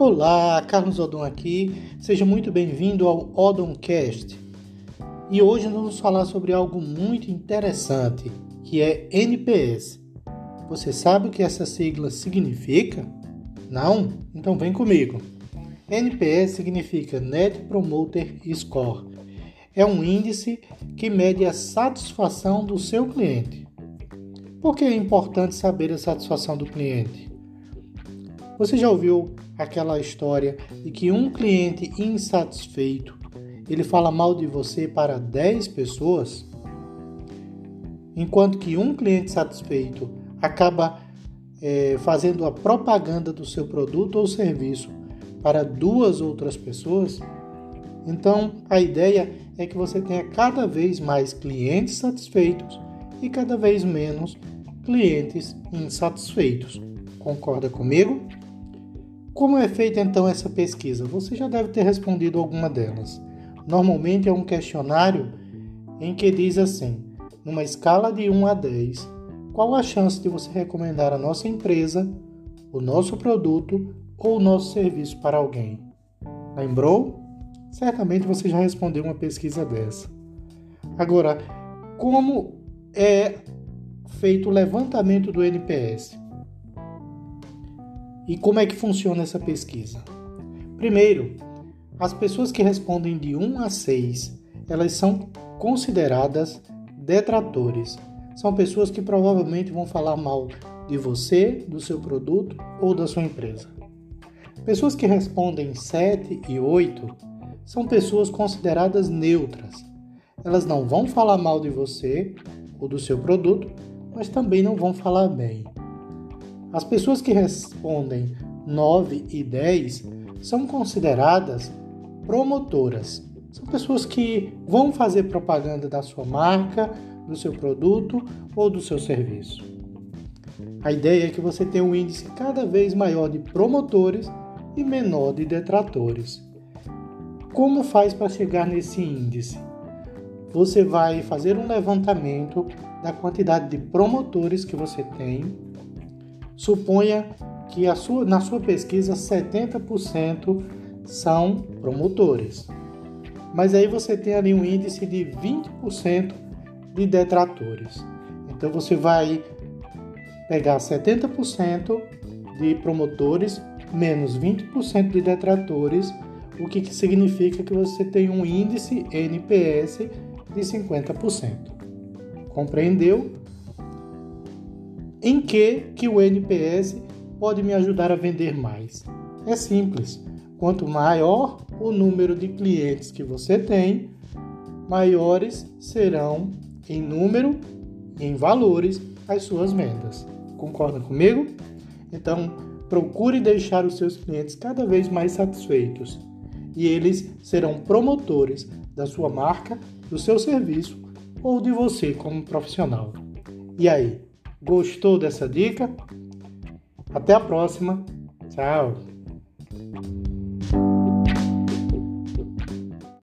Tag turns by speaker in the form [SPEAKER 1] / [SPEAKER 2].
[SPEAKER 1] Olá, Carlos Odon aqui. Seja muito bem-vindo ao Odoncast. E hoje nós vamos falar sobre algo muito interessante, que é NPS. Você sabe o que essa sigla significa? Não? Então vem comigo. NPS significa Net Promoter Score. É um índice que mede a satisfação do seu cliente. Por que é importante saber a satisfação do cliente? Você já ouviu aquela história de que um cliente insatisfeito ele fala mal de você para 10 pessoas? Enquanto que um cliente satisfeito acaba é, fazendo a propaganda do seu produto ou serviço para duas outras pessoas? Então, a ideia é que você tenha cada vez mais clientes satisfeitos e cada vez menos clientes insatisfeitos. Concorda comigo? Como é feita então essa pesquisa? Você já deve ter respondido alguma delas. Normalmente é um questionário em que diz assim: numa escala de 1 a 10, qual a chance de você recomendar a nossa empresa, o nosso produto ou o nosso serviço para alguém? Lembrou? Certamente você já respondeu uma pesquisa dessa. Agora, como é feito o levantamento do NPS? E como é que funciona essa pesquisa? Primeiro, as pessoas que respondem de 1 a 6, elas são consideradas detratores. São pessoas que provavelmente vão falar mal de você, do seu produto ou da sua empresa. Pessoas que respondem 7 e 8 são pessoas consideradas neutras. Elas não vão falar mal de você ou do seu produto, mas também não vão falar bem. As pessoas que respondem 9 e 10 são consideradas promotoras. São pessoas que vão fazer propaganda da sua marca, do seu produto ou do seu serviço. A ideia é que você tenha um índice cada vez maior de promotores e menor de detratores. Como faz para chegar nesse índice? Você vai fazer um levantamento da quantidade de promotores que você tem Suponha que sua, na sua pesquisa 70% são promotores. Mas aí você tem ali um índice de 20% de detratores. Então você vai pegar 70% de promotores menos 20% de detratores, o que, que significa que você tem um índice NPS de 50%. Compreendeu? Em que que o NPS pode me ajudar a vender mais? É simples. Quanto maior o número de clientes que você tem, maiores serão em número e em valores as suas vendas. Concorda comigo? Então, procure deixar os seus clientes cada vez mais satisfeitos e eles serão promotores da sua marca, do seu serviço ou de você como profissional. E aí, Gostou dessa dica? Até a próxima. Tchau.